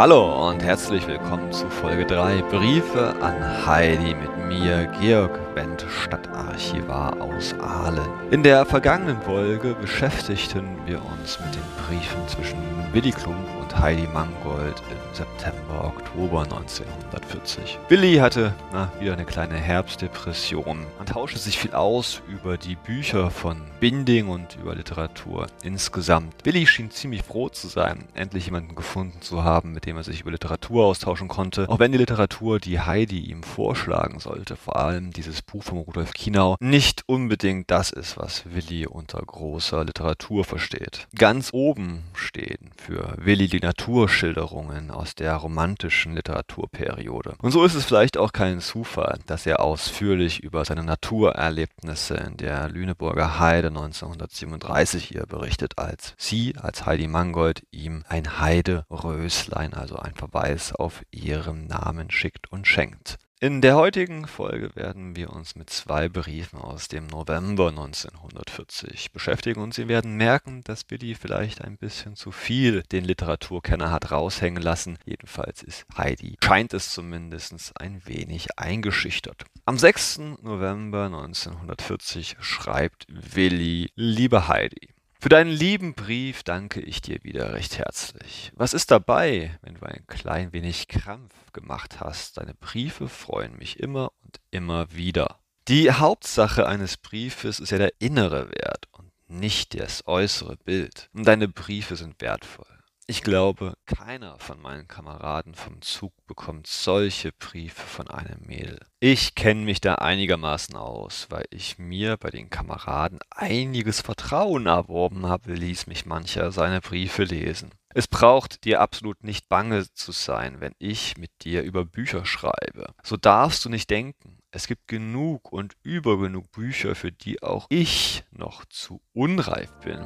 Hallo und herzlich willkommen zu Folge 3 Briefe an Heidi mit mir, Georg Wendt, Stadtarchivar aus Aalen. In der vergangenen Folge beschäftigten wir uns mit den Briefen zwischen Willi Klump und Heidi Mangold im September, Oktober 1940. Willi hatte na, wieder eine kleine Herbstdepression. Man tauschte sich viel aus über die Bücher von Binding und über Literatur insgesamt. Willi schien ziemlich froh zu sein, endlich jemanden gefunden zu haben, mit dem er sich über Literatur austauschen konnte, auch wenn die Literatur, die Heidi ihm vorschlagen sollte, vor allem dieses Buch von Rudolf Kienau, nicht unbedingt das ist, was Willi unter großer Literatur versteht. Ganz oben stehen für Willi die Naturschilderungen aus der romantischen Literaturperiode. Und so ist es vielleicht auch kein Zufall, dass er ausführlich über seine Naturerlebnisse in der Lüneburger Heide 1937 hier berichtet, als sie, als Heidi Mangold, ihm ein Heideröslein, also ein Verweis auf ihren Namen schickt und schenkt. In der heutigen Folge werden wir uns mit zwei Briefen aus dem November 1940 beschäftigen und Sie werden merken, dass Billy vielleicht ein bisschen zu viel den Literaturkenner hat raushängen lassen. Jedenfalls ist Heidi, scheint es zumindest, ein wenig eingeschüchtert. Am 6. November 1940 schreibt Willi, liebe Heidi, für deinen lieben Brief danke ich dir wieder recht herzlich. Was ist dabei, wenn du ein klein wenig Krampf gemacht hast? Deine Briefe freuen mich immer und immer wieder. Die Hauptsache eines Briefes ist ja der innere Wert und nicht das äußere Bild. Und deine Briefe sind wertvoll. Ich glaube, keiner von meinen Kameraden vom Zug bekommt solche Briefe von einem Mädel. Ich kenne mich da einigermaßen aus, weil ich mir bei den Kameraden einiges Vertrauen erworben habe, ließ mich mancher seine Briefe lesen. Es braucht dir absolut nicht bange zu sein, wenn ich mit dir über Bücher schreibe. So darfst du nicht denken. Es gibt genug und über genug Bücher, für die auch ich noch zu unreif bin.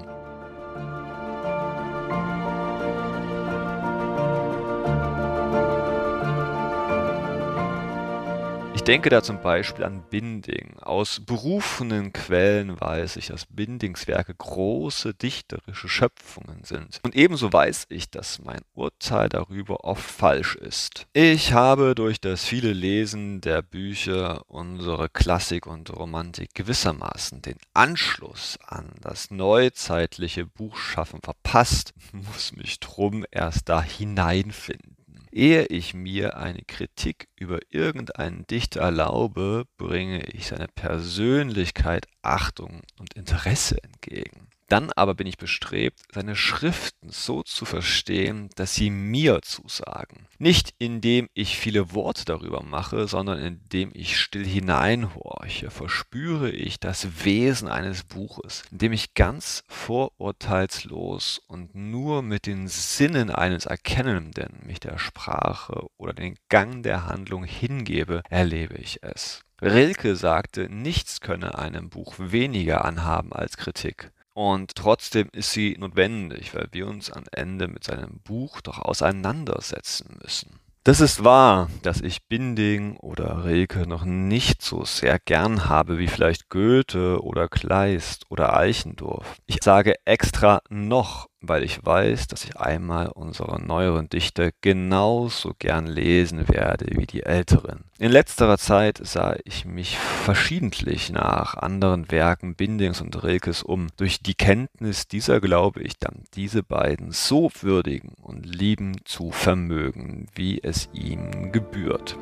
Ich denke da zum Beispiel an Binding. Aus berufenen Quellen weiß ich, dass Bindingswerke große dichterische Schöpfungen sind. Und ebenso weiß ich, dass mein Urteil darüber oft falsch ist. Ich habe durch das viele Lesen der Bücher unsere Klassik und Romantik gewissermaßen den Anschluss an das neuzeitliche Buchschaffen verpasst, muss mich drum erst da hineinfinden. Ehe ich mir eine Kritik über irgendeinen Dichter erlaube, bringe ich seiner Persönlichkeit Achtung und Interesse entgegen. Dann aber bin ich bestrebt, seine Schriften so zu verstehen, dass sie mir zusagen. Nicht indem ich viele Worte darüber mache, sondern indem ich still hineinhorche, verspüre ich das Wesen eines Buches, indem ich ganz vorurteilslos und nur mit den Sinnen eines Erkennenden mich der Sprache oder den Gang der Handlung hingebe, erlebe ich es. Rilke sagte, nichts könne einem Buch weniger anhaben als Kritik. Und trotzdem ist sie notwendig, weil wir uns am Ende mit seinem Buch doch auseinandersetzen müssen. Das ist wahr, dass ich Binding oder Rilke noch nicht so sehr gern habe wie vielleicht Goethe oder Kleist oder Eichendorff. Ich sage extra noch, weil ich weiß, dass ich einmal unsere neueren Dichter genauso gern lesen werde wie die älteren. In letzterer Zeit sah ich mich verschiedentlich nach anderen Werken Bindings und Rilkes um. Durch die Kenntnis dieser glaube ich dann, diese beiden so würdigen und lieben zu vermögen, wie es ihm gebührt.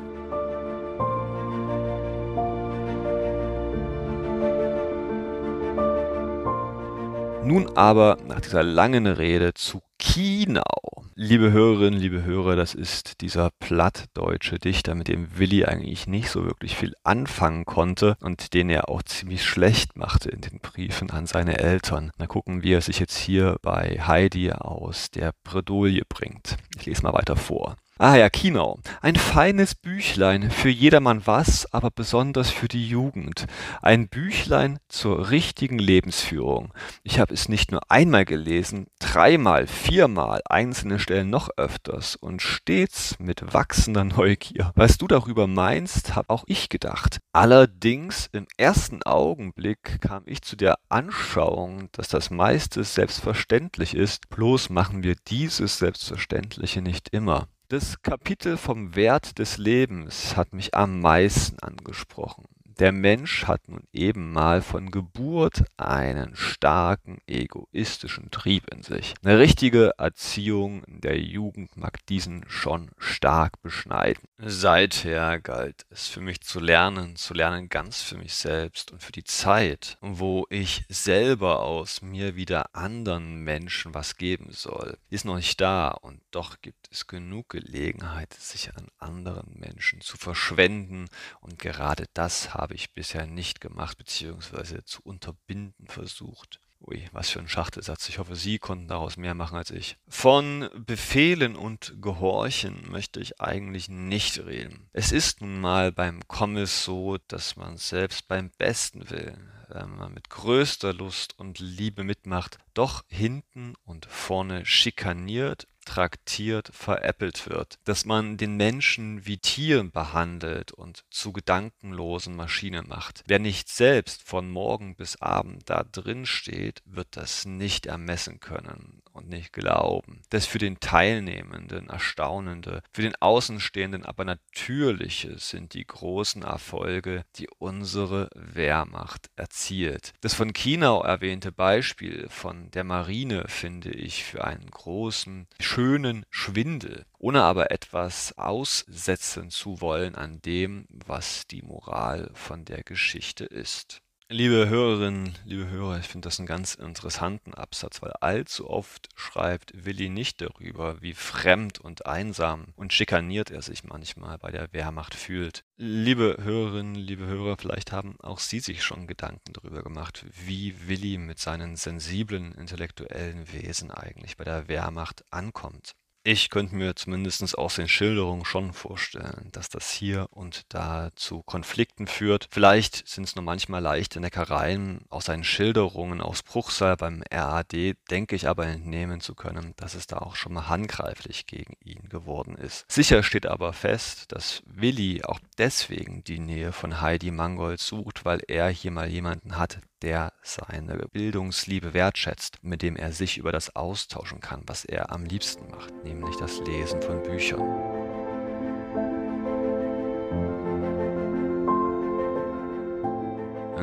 Nun aber nach dieser langen Rede zu Chiemgau. Liebe Hörerinnen, liebe Hörer, das ist dieser plattdeutsche Dichter, mit dem Willi eigentlich nicht so wirklich viel anfangen konnte und den er auch ziemlich schlecht machte in den Briefen an seine Eltern. Mal gucken, wie er sich jetzt hier bei Heidi aus der Bredouille bringt. Ich lese mal weiter vor. Ah ja, Kino. Ein feines Büchlein, für jedermann was, aber besonders für die Jugend. Ein Büchlein zur richtigen Lebensführung. Ich habe es nicht nur einmal gelesen, dreimal, viermal, einzelne Stellen noch öfters und stets mit wachsender Neugier. Was du darüber meinst, habe auch ich gedacht. Allerdings im ersten Augenblick kam ich zu der Anschauung, dass das meiste selbstverständlich ist, bloß machen wir dieses Selbstverständliche nicht immer. Das Kapitel vom Wert des Lebens hat mich am meisten angesprochen. Der Mensch hat nun eben mal von Geburt einen starken egoistischen Trieb in sich. Eine richtige Erziehung der Jugend mag diesen schon stark beschneiden. Seither galt es für mich zu lernen, zu lernen ganz für mich selbst und für die Zeit, wo ich selber aus mir wieder anderen Menschen was geben soll. Ist noch nicht da und doch gibt es genug Gelegenheit, sich an anderen Menschen zu verschwenden und gerade das habe ich bisher nicht gemacht bzw. zu unterbinden versucht. Ui, was für ein Schachtelsatz. Ich hoffe, Sie konnten daraus mehr machen als ich. Von Befehlen und Gehorchen möchte ich eigentlich nicht reden. Es ist nun mal beim Kommis so, dass man selbst beim besten Willen, wenn man mit größter Lust und Liebe mitmacht, doch hinten und vorne schikaniert traktiert, veräppelt wird, dass man den Menschen wie Tieren behandelt und zu gedankenlosen Maschinen macht. Wer nicht selbst von morgen bis abend da drin steht, wird das nicht ermessen können und nicht glauben. Das für den Teilnehmenden Erstaunende, für den Außenstehenden aber Natürliche sind die großen Erfolge, die unsere Wehrmacht erzielt. Das von Kinau erwähnte Beispiel von der Marine finde ich für einen großen schönen Schwindel, ohne aber etwas aussetzen zu wollen an dem, was die Moral von der Geschichte ist. Liebe Hörerinnen, liebe Hörer, ich finde das einen ganz interessanten Absatz, weil allzu oft schreibt Willi nicht darüber, wie fremd und einsam und schikaniert er sich manchmal bei der Wehrmacht fühlt. Liebe Hörerinnen, liebe Hörer, vielleicht haben auch Sie sich schon Gedanken darüber gemacht, wie Willi mit seinen sensiblen intellektuellen Wesen eigentlich bei der Wehrmacht ankommt. Ich könnte mir zumindest aus den Schilderungen schon vorstellen, dass das hier und da zu Konflikten führt. Vielleicht sind es nur manchmal leichte Neckereien. Aus seinen Schilderungen aus Bruchsal beim RAD denke ich aber entnehmen zu können, dass es da auch schon mal handgreiflich gegen ihn geworden ist. Sicher steht aber fest, dass Willi auch deswegen die Nähe von Heidi Mangold sucht, weil er hier mal jemanden hat, der seine Bildungsliebe wertschätzt, mit dem er sich über das austauschen kann, was er am liebsten macht, nämlich das Lesen von Büchern.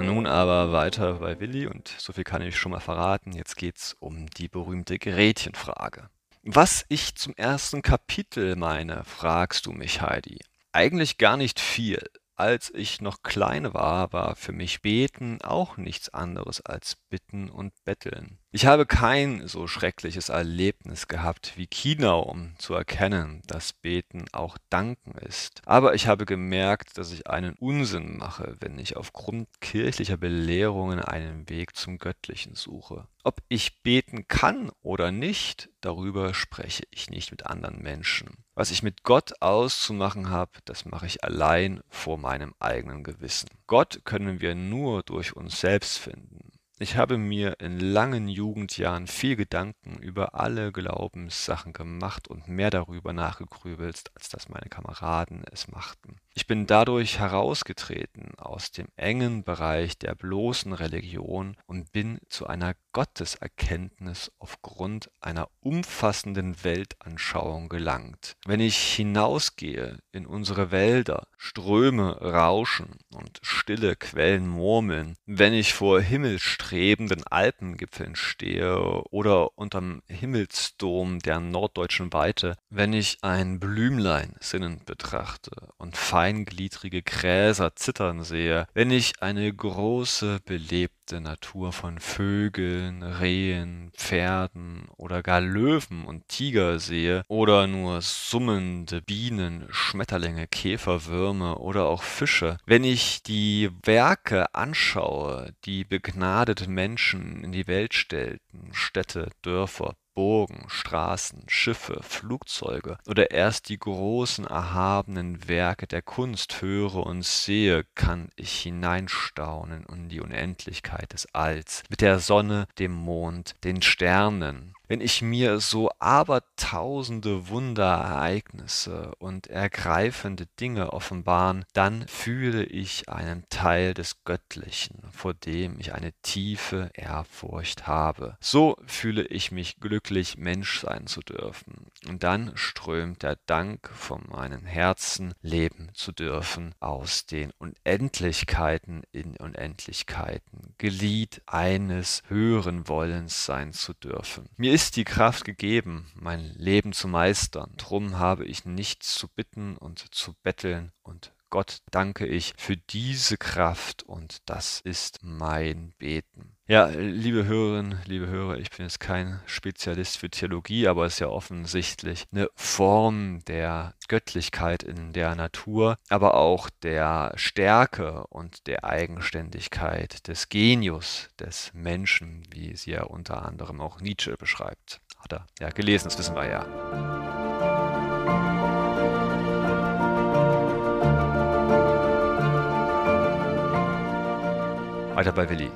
Nun aber weiter bei Willi und so viel kann ich schon mal verraten. Jetzt geht's um die berühmte Gretchenfrage. Was ich zum ersten Kapitel meine, fragst du mich, Heidi. Eigentlich gar nicht viel. Als ich noch klein war, war für mich Beten auch nichts anderes als Bitten und Betteln. Ich habe kein so schreckliches Erlebnis gehabt wie Kinau, um zu erkennen, dass Beten auch Danken ist. Aber ich habe gemerkt, dass ich einen Unsinn mache, wenn ich aufgrund kirchlicher Belehrungen einen Weg zum Göttlichen suche. Ob ich beten kann oder nicht, darüber spreche ich nicht mit anderen Menschen. Was ich mit Gott auszumachen habe, das mache ich allein vor meinem eigenen Gewissen. Gott können wir nur durch uns selbst finden. Ich habe mir in langen Jugendjahren viel Gedanken über alle Glaubenssachen gemacht und mehr darüber nachgegrübelt, als dass meine Kameraden es machten. Ich bin dadurch herausgetreten aus dem engen Bereich der bloßen Religion und bin zu einer Gotteserkenntnis aufgrund einer umfassenden Weltanschauung gelangt. Wenn ich hinausgehe in unsere Wälder, Ströme rauschen und stille Quellen murmeln, wenn ich vor himmelstrebenden Alpengipfeln stehe oder unterm Himmelsdom der norddeutschen Weite, wenn ich ein Blümlein sinnend betrachte und feingliedrige Gräser zittern sehe, wenn ich eine große belebte Natur von Vögeln, Rehen, Pferden oder gar Löwen und Tiger sehe oder nur summende Bienen, Schmetterlinge, Käfer, Würmer oder auch Fische, wenn ich die Werke anschaue, die begnadete Menschen in die Welt stellten, Städte, Dörfer, Burgen, Straßen, Schiffe, Flugzeuge oder erst die großen erhabenen Werke der Kunst höre und sehe, kann ich hineinstaunen in die Unendlichkeit des Alls, mit der Sonne, dem Mond, den Sternen. Wenn ich mir so abertausende Wunderereignisse und ergreifende Dinge offenbaren, dann fühle ich einen Teil des Göttlichen, vor dem ich eine tiefe Ehrfurcht habe. So fühle ich mich glücklich, Mensch sein zu dürfen. Und dann strömt der Dank von meinem Herzen, leben zu dürfen aus den Unendlichkeiten in Unendlichkeiten, Glied eines höheren Wollens sein zu dürfen. Mir ist die Kraft gegeben, mein Leben zu meistern. Drum habe ich nichts zu bitten und zu betteln und Gott danke ich für diese Kraft und das ist mein Beten. Ja, liebe Hörerinnen, liebe Hörer, ich bin jetzt kein Spezialist für Theologie, aber es ist ja offensichtlich eine Form der Göttlichkeit in der Natur, aber auch der Stärke und der Eigenständigkeit des Genius des Menschen, wie sie ja unter anderem auch Nietzsche beschreibt. Hat er ja gelesen, das wissen wir ja. Weiter bei Willi.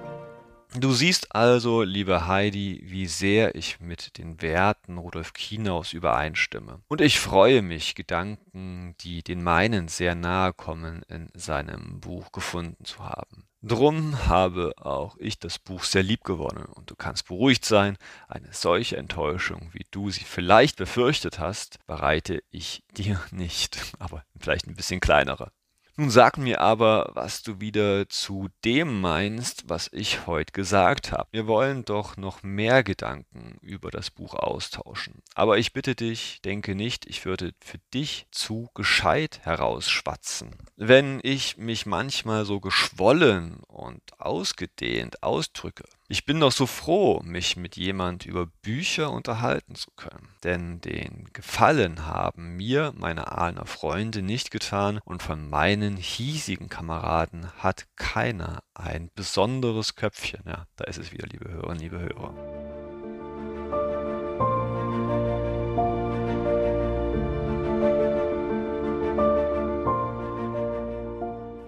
Du siehst also, liebe Heidi, wie sehr ich mit den Werten Rudolf Kienaus übereinstimme. Und ich freue mich, Gedanken, die den meinen sehr nahe kommen, in seinem Buch gefunden zu haben. Drum habe auch ich das Buch sehr lieb gewonnen und du kannst beruhigt sein, eine solche Enttäuschung, wie du sie vielleicht befürchtet hast, bereite ich dir nicht, aber vielleicht ein bisschen kleinere. Nun sag mir aber, was du wieder zu dem meinst, was ich heute gesagt habe. Wir wollen doch noch mehr Gedanken über das Buch austauschen. Aber ich bitte dich, denke nicht, ich würde für dich zu gescheit herausschwatzen. Wenn ich mich manchmal so geschwollen und ausgedehnt ausdrücke, ich bin doch so froh, mich mit jemand über Bücher unterhalten zu können, denn den Gefallen haben mir meine Ahner Freunde nicht getan und von meinen hiesigen Kameraden hat keiner ein besonderes Köpfchen. Ja, da ist es wieder, liebe Hörerinnen, liebe Hörer.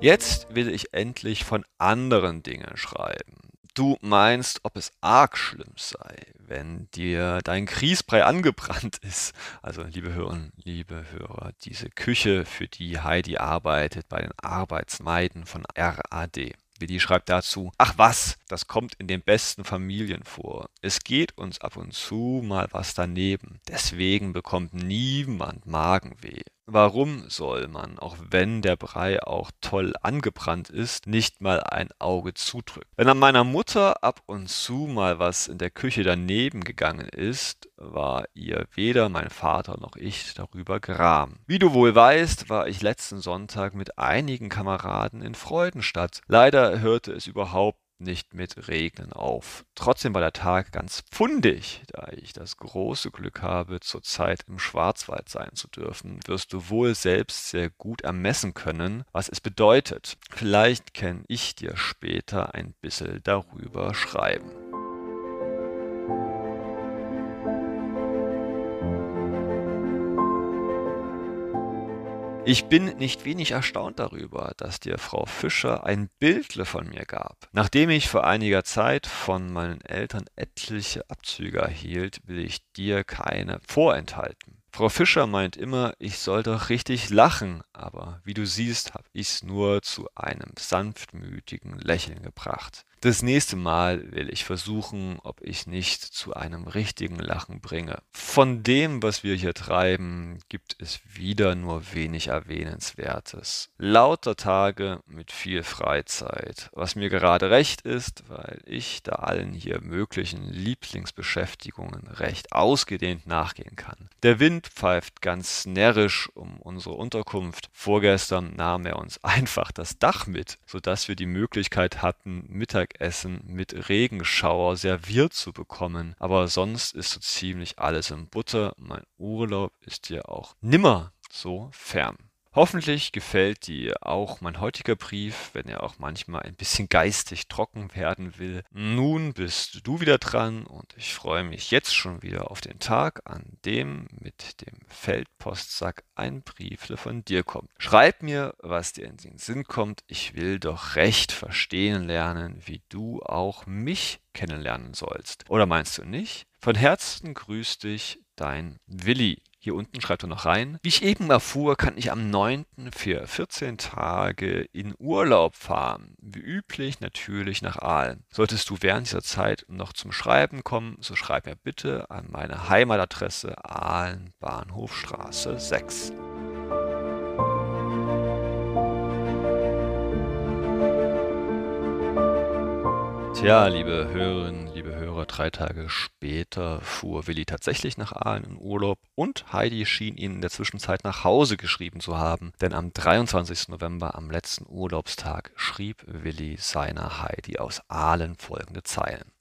Jetzt will ich endlich von anderen Dingen schreiben du meinst, ob es arg schlimm sei, wenn dir dein Grießbrei angebrannt ist. Also, liebe Hörerinnen, liebe Hörer, diese Küche, für die Heidi arbeitet bei den Arbeitsmeiden von RAD. Willi schreibt dazu, ach was, das kommt in den besten Familien vor. Es geht uns ab und zu mal was daneben. Deswegen bekommt niemand Magenweh. Warum soll man, auch wenn der Brei auch toll angebrannt ist, nicht mal ein Auge zudrücken? Wenn an meiner Mutter ab und zu mal was in der Küche daneben gegangen ist, war ihr weder mein Vater noch ich darüber gram. Wie du wohl weißt, war ich letzten Sonntag mit einigen Kameraden in Freudenstadt. Leider hörte es überhaupt nicht mit Regnen auf. Trotzdem war der Tag ganz pfundig, da ich das große Glück habe, zurzeit im Schwarzwald sein zu dürfen, wirst du wohl selbst sehr gut ermessen können, was es bedeutet. Vielleicht kann ich dir später ein bisschen darüber schreiben. Ich bin nicht wenig erstaunt darüber, dass dir Frau Fischer ein Bildle von mir gab. Nachdem ich vor einiger Zeit von meinen Eltern etliche Abzüge erhielt, will ich dir keine vorenthalten. Frau Fischer meint immer, ich soll doch richtig lachen, aber wie du siehst, hab ich's nur zu einem sanftmütigen Lächeln gebracht. Das nächste Mal will ich versuchen, ob ich nicht zu einem richtigen Lachen bringe. Von dem, was wir hier treiben, gibt es wieder nur wenig Erwähnenswertes. Lauter Tage mit viel Freizeit, was mir gerade recht ist, weil ich da allen hier möglichen Lieblingsbeschäftigungen recht ausgedehnt nachgehen kann. Der Wind pfeift ganz närrisch um unsere Unterkunft. Vorgestern nahm er uns einfach das Dach mit, sodass wir die Möglichkeit hatten, Mittag Mittagessen mit Regenschauer serviert zu bekommen. Aber sonst ist so ziemlich alles in Butter. Mein Urlaub ist ja auch nimmer so fern. Hoffentlich gefällt dir auch mein heutiger Brief, wenn er auch manchmal ein bisschen geistig trocken werden will. Nun bist du wieder dran und ich freue mich jetzt schon wieder auf den Tag, an dem mit dem Feldpostsack ein Brief von dir kommt. Schreib mir, was dir in den Sinn kommt. Ich will doch recht verstehen lernen, wie du auch mich kennenlernen sollst. Oder meinst du nicht? Von Herzen grüßt dich dein Willi. Hier unten schreibt er noch rein. Wie ich eben erfuhr, kann ich am 9. für 14 Tage in Urlaub fahren. Wie üblich natürlich nach Aalen. Solltest du während dieser Zeit noch zum Schreiben kommen, so schreib mir bitte an meine Heimatadresse Aalen Bahnhofstraße 6. Tja, liebe Hörerinnen, Hörer, drei Tage später fuhr Willi tatsächlich nach Aalen in Urlaub und Heidi schien ihn in der Zwischenzeit nach Hause geschrieben zu haben, denn am 23. November, am letzten Urlaubstag, schrieb Willi seiner Heidi aus Aalen folgende Zeilen.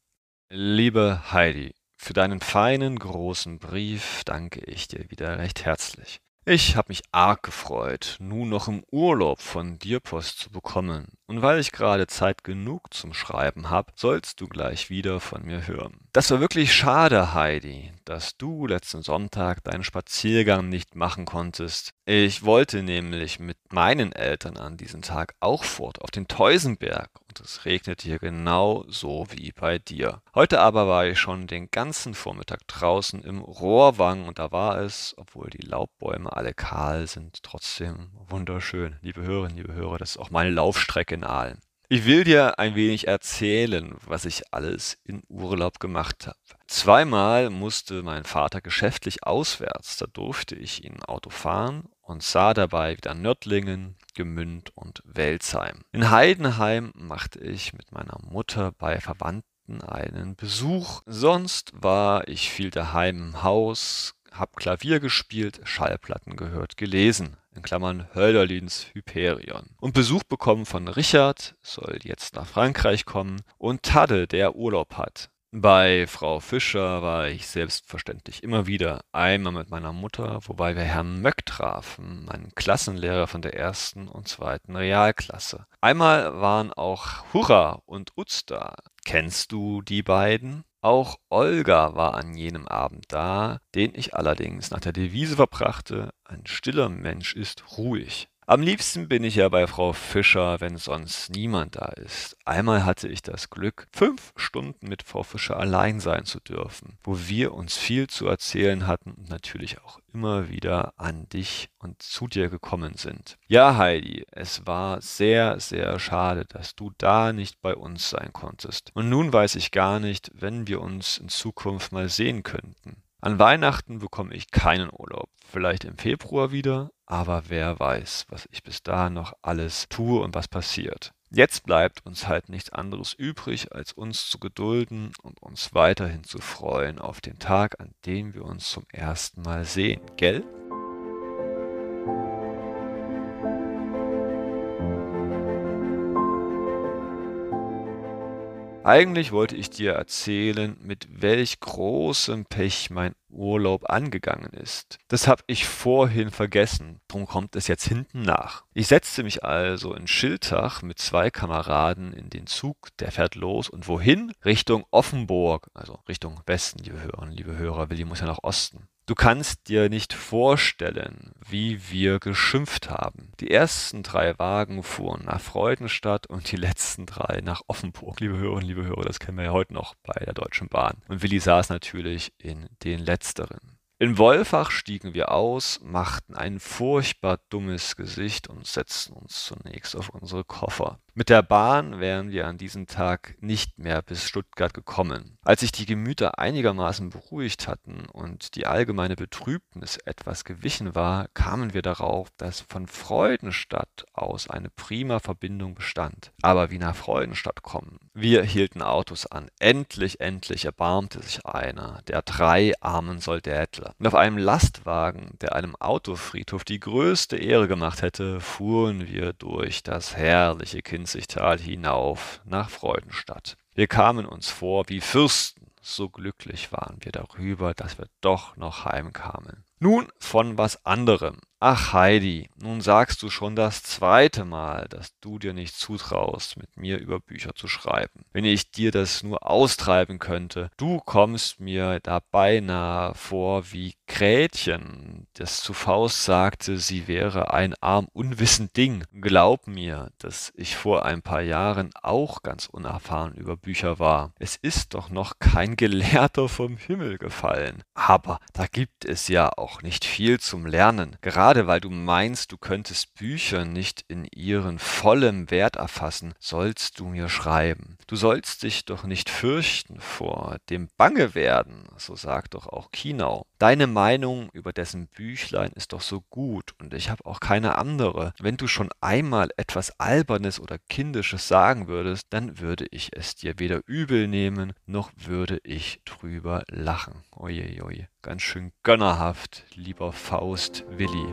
Liebe Heidi, für deinen feinen großen Brief danke ich dir wieder recht herzlich. Ich habe mich arg gefreut, nun noch im Urlaub von dir Post zu bekommen, und weil ich gerade Zeit genug zum Schreiben hab, sollst du gleich wieder von mir hören. Das war wirklich schade, Heidi, dass du letzten Sonntag deinen Spaziergang nicht machen konntest. Ich wollte nämlich mit meinen Eltern an diesem Tag auch fort auf den Teusenberg und es regnet hier genau so wie bei dir. Heute aber war ich schon den ganzen Vormittag draußen im Rohrwang und da war es, obwohl die Laubbäume alle kahl sind, trotzdem wunderschön. Liebe Hörerinnen, liebe Hörer, das ist auch meine Laufstrecke in Aalen. Ich will dir ein wenig erzählen, was ich alles in Urlaub gemacht habe. Zweimal musste mein Vater geschäftlich auswärts, da durfte ich ihn Auto fahren und sah dabei wieder Nördlingen, Gemünd und Welzheim. In Heidenheim machte ich mit meiner Mutter bei Verwandten einen Besuch. Sonst war ich viel daheim im Haus, hab Klavier gespielt, Schallplatten gehört, gelesen. In Klammern Hölderlins Hyperion. Und Besuch bekommen von Richard, soll jetzt nach Frankreich kommen, und Tadde, der Urlaub hat. Bei Frau Fischer war ich selbstverständlich immer wieder, einmal mit meiner Mutter, wobei wir Herrn Möck trafen, meinen Klassenlehrer von der ersten und zweiten Realklasse. Einmal waren auch Hurra und Utz da. Kennst du die beiden? Auch Olga war an jenem Abend da, den ich allerdings nach der Devise verbrachte, ein stiller Mensch ist ruhig. Am liebsten bin ich ja bei Frau Fischer, wenn sonst niemand da ist. Einmal hatte ich das Glück, fünf Stunden mit Frau Fischer allein sein zu dürfen, wo wir uns viel zu erzählen hatten und natürlich auch immer wieder an dich und zu dir gekommen sind. Ja, Heidi, es war sehr, sehr schade, dass du da nicht bei uns sein konntest. Und nun weiß ich gar nicht, wenn wir uns in Zukunft mal sehen könnten. An Weihnachten bekomme ich keinen Urlaub. Vielleicht im Februar wieder, aber wer weiß, was ich bis dahin noch alles tue und was passiert. Jetzt bleibt uns halt nichts anderes übrig, als uns zu gedulden und uns weiterhin zu freuen auf den Tag, an dem wir uns zum ersten Mal sehen, gell? Eigentlich wollte ich dir erzählen, mit welch großem Pech mein Urlaub angegangen ist. Das habe ich vorhin vergessen, drum kommt es jetzt hinten nach. Ich setzte mich also in Schiltach mit zwei Kameraden in den Zug, der fährt los und wohin? Richtung Offenburg, also Richtung Westen, liebe Hörerinnen, liebe Hörer, Willi muss ja nach Osten. Du kannst dir nicht vorstellen, wie wir geschimpft haben. Die ersten drei Wagen fuhren nach Freudenstadt und die letzten drei nach Offenburg. Liebe Hörerinnen, liebe Hörer, das kennen wir ja heute noch bei der Deutschen Bahn. Und Willi saß natürlich in den letzteren. In Wolfach stiegen wir aus, machten ein furchtbar dummes Gesicht und setzten uns zunächst auf unsere Koffer. Mit der Bahn wären wir an diesem Tag nicht mehr bis Stuttgart gekommen. Als sich die Gemüter einigermaßen beruhigt hatten und die allgemeine Betrübnis etwas gewichen war, kamen wir darauf, dass von Freudenstadt aus eine prima Verbindung bestand. Aber wie nach Freudenstadt kommen? Wir hielten Autos an. Endlich, endlich erbarmte sich einer, der drei armen Soldaten. Und auf einem Lastwagen, der einem Autofriedhof die größte Ehre gemacht hätte, fuhren wir durch das herrliche Kinzigtal hinauf nach Freudenstadt. Wir kamen uns vor wie Fürsten, so glücklich waren wir darüber, dass wir doch noch heimkamen. Nun von was anderem. Ach Heidi, nun sagst du schon das zweite Mal, dass du dir nicht zutraust, mit mir über Bücher zu schreiben. Wenn ich dir das nur austreiben könnte, du kommst mir da beinahe vor wie Gretchen, das zu Faust sagte, sie wäre ein arm unwissend Ding. Glaub mir, dass ich vor ein paar Jahren auch ganz unerfahren über Bücher war. Es ist doch noch kein Gelehrter vom Himmel gefallen. Aber da gibt es ja auch nicht viel zum Lernen. Gerade Gerade weil du meinst, du könntest Bücher nicht in ihren vollen Wert erfassen, sollst du mir schreiben. Du sollst dich doch nicht fürchten vor dem Bangewerden, so sagt doch auch Kinau. Deine Meinung über dessen Büchlein ist doch so gut und ich habe auch keine andere. Wenn du schon einmal etwas Albernes oder Kindisches sagen würdest, dann würde ich es dir weder übel nehmen, noch würde ich drüber lachen. Oje, Ganz schön gönnerhaft, lieber Faust Willi.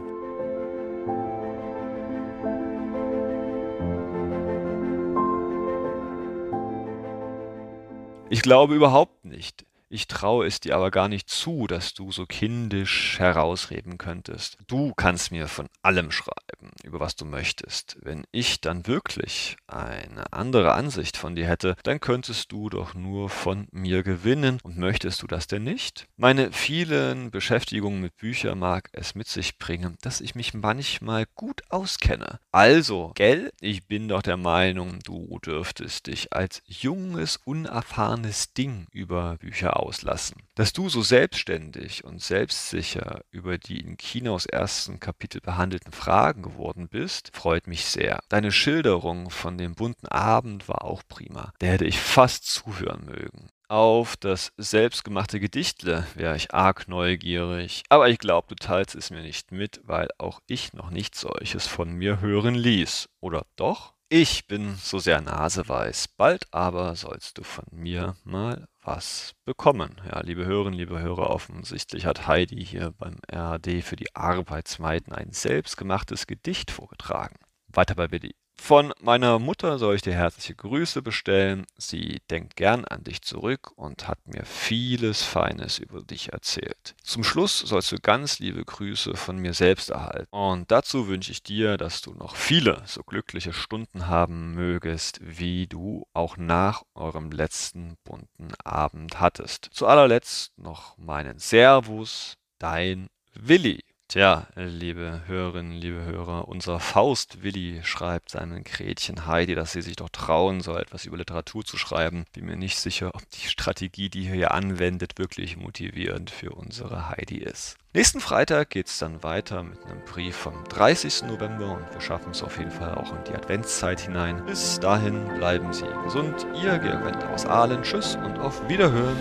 Ich glaube überhaupt nicht. Ich traue es dir aber gar nicht zu, dass du so kindisch herausreden könntest. Du kannst mir von allem schreiben, über was du möchtest. Wenn ich dann wirklich eine andere Ansicht von dir hätte, dann könntest du doch nur von mir gewinnen. Und möchtest du das denn nicht? Meine vielen Beschäftigungen mit Büchern mag es mit sich bringen, dass ich mich manchmal gut auskenne. Also, gell, ich bin doch der Meinung, du dürftest dich als junges, unerfahrenes Ding über Bücher auslassen. Dass du so selbstständig und selbstsicher über die in Kinos ersten Kapitel behandelten Fragen geworden bist, freut mich sehr. Deine Schilderung von dem bunten Abend war auch prima. Der hätte ich fast zuhören mögen. Auf das selbstgemachte Gedichtle wäre ich arg neugierig, aber ich glaube, du teilst es mir nicht mit, weil auch ich noch nicht solches von mir hören ließ. Oder doch? Ich bin so sehr naseweiß, bald aber sollst du von mir mal was bekommen. Ja, liebe Hörerinnen, liebe Hörer, offensichtlich hat Heidi hier beim RAD für die Arbeitsmeiden ein selbstgemachtes Gedicht vorgetragen. Weiter bei Willi. Von meiner Mutter soll ich dir herzliche Grüße bestellen. Sie denkt gern an dich zurück und hat mir vieles Feines über dich erzählt. Zum Schluss sollst du ganz liebe Grüße von mir selbst erhalten. Und dazu wünsche ich dir, dass du noch viele so glückliche Stunden haben mögest, wie du auch nach eurem letzten bunten Abend hattest. Zu allerletzt noch meinen Servus, dein Willi. Tja, liebe Hörerinnen, liebe Hörer, unser Faust Willi schreibt seinem Gretchen Heidi, dass sie sich doch trauen soll, etwas über Literatur zu schreiben. Bin mir nicht sicher, ob die Strategie, die er hier anwendet, wirklich motivierend für unsere Heidi ist. Nächsten Freitag geht es dann weiter mit einem Brief vom 30. November und wir schaffen es auf jeden Fall auch in die Adventszeit hinein. Bis dahin bleiben Sie gesund. Ihr Georg Wendt aus Aalen. Tschüss und auf Wiederhören.